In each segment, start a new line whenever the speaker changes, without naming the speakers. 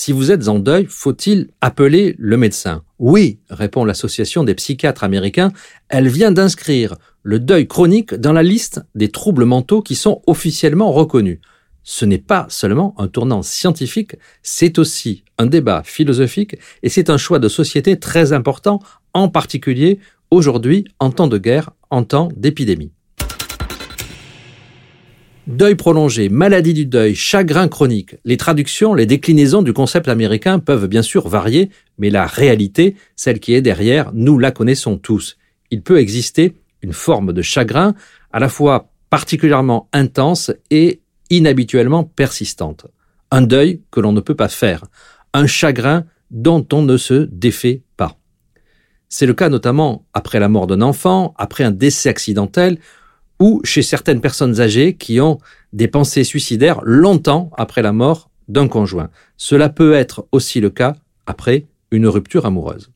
Si vous êtes en deuil, faut-il appeler le médecin? Oui, répond l'association des psychiatres américains. Elle vient d'inscrire le deuil chronique dans la liste des troubles mentaux qui sont officiellement reconnus. Ce n'est pas seulement un tournant scientifique, c'est aussi un débat philosophique et c'est un choix de société très important, en particulier aujourd'hui en temps de guerre, en temps d'épidémie. Deuil prolongé, maladie du deuil, chagrin chronique. Les traductions, les déclinaisons du concept américain peuvent bien sûr varier, mais la réalité, celle qui est derrière, nous la connaissons tous. Il peut exister une forme de chagrin à la fois particulièrement intense et inhabituellement persistante. Un deuil que l'on ne peut pas faire. Un chagrin dont on ne se défait pas. C'est le cas notamment après la mort d'un enfant, après un décès accidentel ou chez certaines personnes âgées qui ont des pensées suicidaires longtemps après la mort d'un conjoint. Cela peut être aussi le cas après une rupture amoureuse.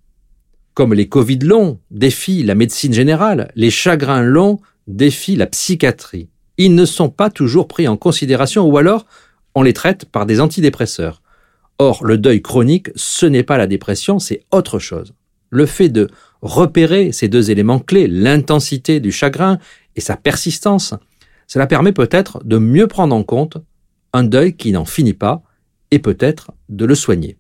Comme les Covid longs défient la médecine générale, les chagrins longs défient la psychiatrie. Ils ne sont pas toujours pris en considération ou alors on les traite par des antidépresseurs. Or, le deuil chronique, ce n'est pas la dépression, c'est autre chose. Le fait de repérer ces deux éléments clés, l'intensité du chagrin et sa persistance, cela permet peut-être de mieux prendre en compte un deuil qui n'en finit pas et peut-être de le soigner.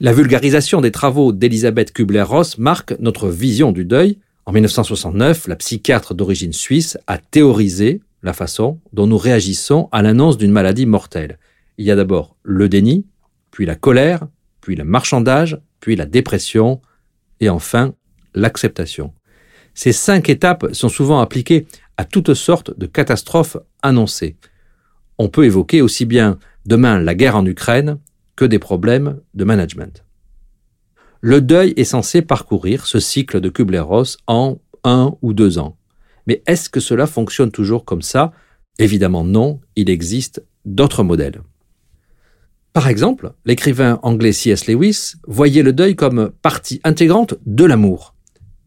La vulgarisation des travaux d'Elisabeth Kubler-Ross marque notre vision du deuil. En 1969, la psychiatre d'origine suisse a théorisé la façon dont nous réagissons à l'annonce d'une maladie mortelle. Il y a d'abord le déni, puis la colère, puis le marchandage, puis la dépression, et enfin l'acceptation. Ces cinq étapes sont souvent appliquées à toutes sortes de catastrophes annoncées. On peut évoquer aussi bien demain la guerre en Ukraine que des problèmes de management. Le deuil est censé parcourir ce cycle de Kubler-Ross en un ou deux ans. Mais est-ce que cela fonctionne toujours comme ça? Évidemment non, il existe d'autres modèles. Par exemple, l'écrivain anglais C.S. Lewis voyait le deuil comme partie intégrante de l'amour.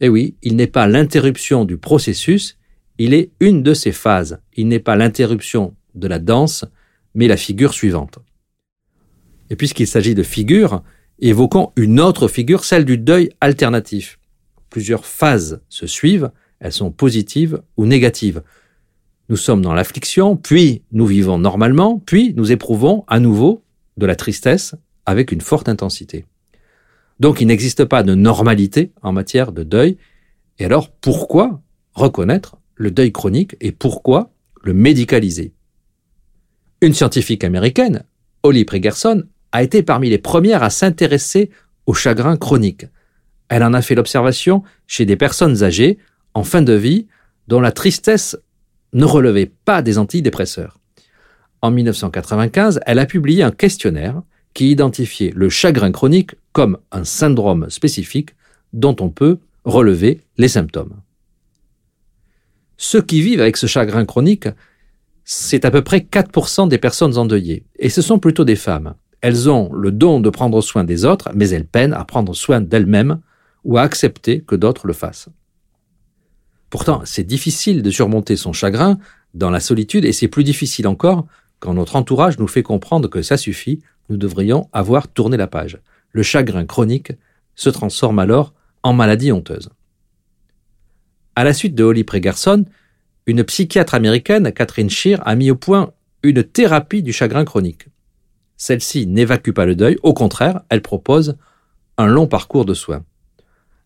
Eh oui, il n'est pas l'interruption du processus, il est une de ses phases. Il n'est pas l'interruption de la danse, mais la figure suivante. Et puisqu'il s'agit de figures, évoquons une autre figure, celle du deuil alternatif. Plusieurs phases se suivent, elles sont positives ou négatives. Nous sommes dans l'affliction, puis nous vivons normalement, puis nous éprouvons à nouveau de la tristesse avec une forte intensité. Donc il n'existe pas de normalité en matière de deuil. Et alors pourquoi reconnaître le deuil chronique et pourquoi le médicaliser? Une scientifique américaine, Holly Pregerson, a été parmi les premières à s'intéresser au chagrin chronique. Elle en a fait l'observation chez des personnes âgées en fin de vie dont la tristesse ne relevait pas des antidépresseurs. En 1995, elle a publié un questionnaire qui identifiait le chagrin chronique comme un syndrome spécifique dont on peut relever les symptômes. Ceux qui vivent avec ce chagrin chronique, c'est à peu près 4% des personnes endeuillées, et ce sont plutôt des femmes. Elles ont le don de prendre soin des autres, mais elles peinent à prendre soin d'elles-mêmes ou à accepter que d'autres le fassent. Pourtant, c'est difficile de surmonter son chagrin dans la solitude, et c'est plus difficile encore quand notre entourage nous fait comprendre que ça suffit, nous devrions avoir tourné la page. Le chagrin chronique se transforme alors en maladie honteuse. À la suite de Holly Pregerson, une psychiatre américaine, Catherine Shear, a mis au point une thérapie du chagrin chronique. Celle-ci n'évacue pas le deuil, au contraire, elle propose un long parcours de soins.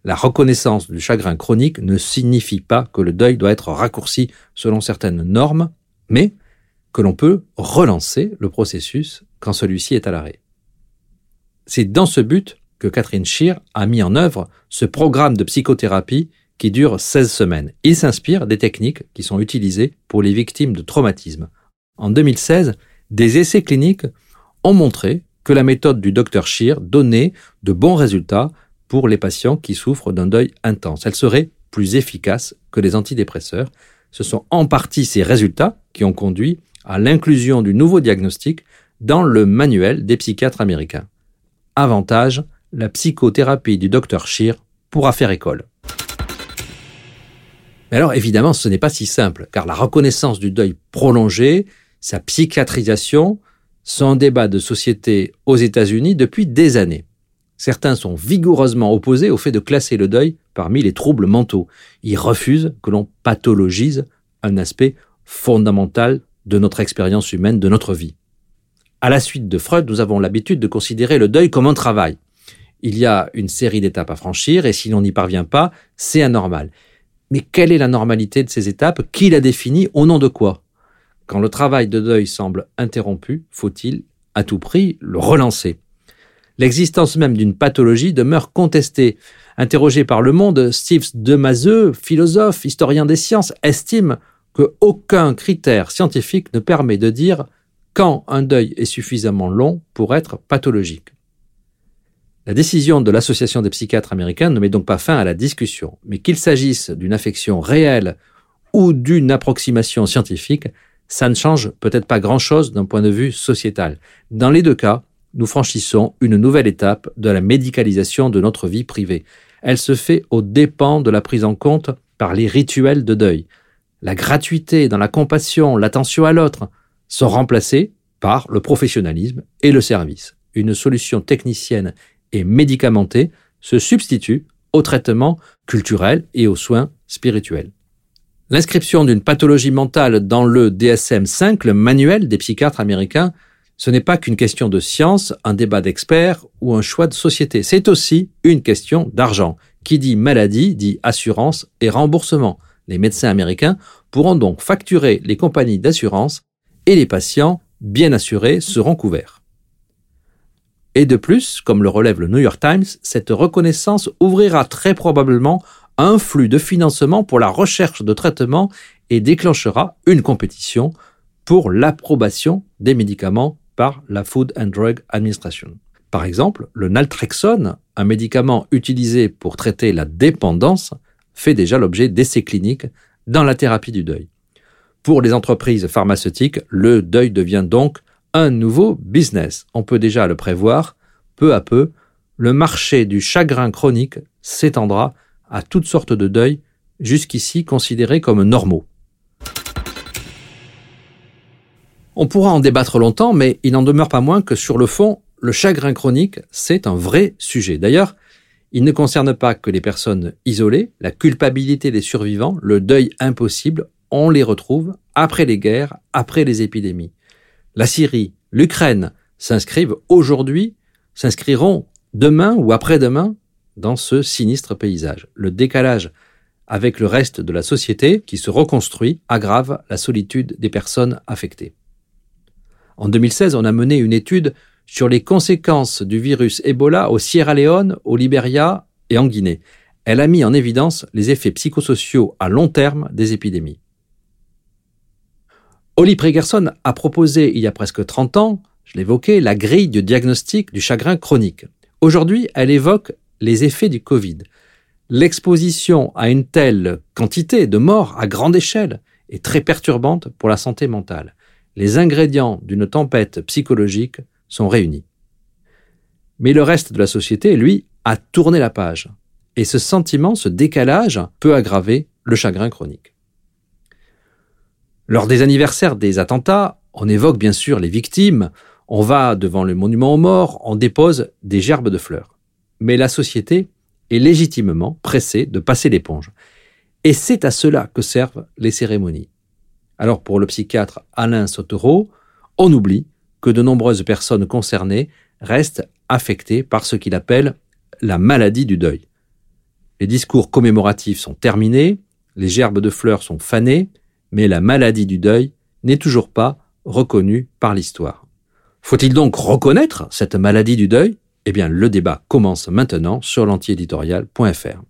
La reconnaissance du chagrin chronique ne signifie pas que le deuil doit être raccourci selon certaines normes, mais que l'on peut relancer le processus quand celui-ci est à l'arrêt. C'est dans ce but que Catherine Scheer a mis en œuvre ce programme de psychothérapie qui dure 16 semaines. Il s'inspire des techniques qui sont utilisées pour les victimes de traumatisme. En 2016, des essais cliniques ont montré que la méthode du Dr Scheer donnait de bons résultats pour les patients qui souffrent d'un deuil intense. Elle serait plus efficace que les antidépresseurs. Ce sont en partie ces résultats qui ont conduit à l'inclusion du nouveau diagnostic dans le manuel des psychiatres américains. Avantage, la psychothérapie du docteur Scheer pourra faire école. Mais alors évidemment, ce n'est pas si simple, car la reconnaissance du deuil prolongé, sa psychiatrisation, sont un débat de société aux États-Unis depuis des années. Certains sont vigoureusement opposés au fait de classer le deuil parmi les troubles mentaux. Ils refusent que l'on pathologise un aspect fondamental de notre expérience humaine, de notre vie. À la suite de Freud, nous avons l'habitude de considérer le deuil comme un travail. Il y a une série d'étapes à franchir et si l'on n'y parvient pas, c'est anormal. Mais quelle est la normalité de ces étapes? Qui la définit? Au nom de quoi? Quand le travail de deuil semble interrompu, faut-il à tout prix le relancer? L'existence même d'une pathologie demeure contestée. Interrogé par Le Monde, Steve Demazeux, philosophe, historien des sciences, estime que aucun critère scientifique ne permet de dire quand un deuil est suffisamment long pour être pathologique. La décision de l'Association des psychiatres américains ne met donc pas fin à la discussion, mais qu'il s'agisse d'une affection réelle ou d'une approximation scientifique, ça ne change peut-être pas grand-chose d'un point de vue sociétal. Dans les deux cas, nous franchissons une nouvelle étape de la médicalisation de notre vie privée. Elle se fait aux dépens de la prise en compte par les rituels de deuil. La gratuité dans la compassion, l'attention à l'autre sont remplacés par le professionnalisme et le service. Une solution technicienne et médicamentée se substitue au traitement culturel et aux soins spirituels. L'inscription d'une pathologie mentale dans le DSM-5, le manuel des psychiatres américains, ce n'est pas qu'une question de science, un débat d'experts ou un choix de société. C'est aussi une question d'argent. Qui dit maladie dit assurance et remboursement. Les médecins américains pourront donc facturer les compagnies d'assurance et les patients bien assurés seront couverts. Et de plus, comme le relève le New York Times, cette reconnaissance ouvrira très probablement un flux de financement pour la recherche de traitements et déclenchera une compétition pour l'approbation des médicaments par la Food and Drug Administration. Par exemple, le naltrexone, un médicament utilisé pour traiter la dépendance, fait déjà l'objet d'essais cliniques dans la thérapie du deuil. Pour les entreprises pharmaceutiques, le deuil devient donc un nouveau business. On peut déjà le prévoir. Peu à peu, le marché du chagrin chronique s'étendra à toutes sortes de deuils jusqu'ici considérés comme normaux. On pourra en débattre longtemps, mais il n'en demeure pas moins que sur le fond, le chagrin chronique, c'est un vrai sujet. D'ailleurs, il ne concerne pas que les personnes isolées, la culpabilité des survivants, le deuil impossible, on les retrouve après les guerres, après les épidémies. La Syrie, l'Ukraine s'inscrivent aujourd'hui, s'inscriront demain ou après-demain dans ce sinistre paysage. Le décalage avec le reste de la société qui se reconstruit aggrave la solitude des personnes affectées. En 2016, on a mené une étude sur les conséquences du virus Ebola au Sierra Leone, au Liberia et en Guinée. Elle a mis en évidence les effets psychosociaux à long terme des épidémies. Oli Pregerson a proposé il y a presque 30 ans, je l'évoquais, la grille de diagnostic du chagrin chronique. Aujourd'hui, elle évoque les effets du Covid. L'exposition à une telle quantité de morts à grande échelle est très perturbante pour la santé mentale les ingrédients d'une tempête psychologique sont réunis. Mais le reste de la société, lui, a tourné la page. Et ce sentiment, ce décalage, peut aggraver le chagrin chronique. Lors des anniversaires des attentats, on évoque bien sûr les victimes, on va devant le monument aux morts, on dépose des gerbes de fleurs. Mais la société est légitimement pressée de passer l'éponge. Et c'est à cela que servent les cérémonies. Alors pour le psychiatre Alain Sautereau, on oublie que de nombreuses personnes concernées restent affectées par ce qu'il appelle la maladie du deuil. Les discours commémoratifs sont terminés, les gerbes de fleurs sont fanées, mais la maladie du deuil n'est toujours pas reconnue par l'histoire. Faut-il donc reconnaître cette maladie du deuil? Eh bien, le débat commence maintenant sur l'antiéditorial.fr.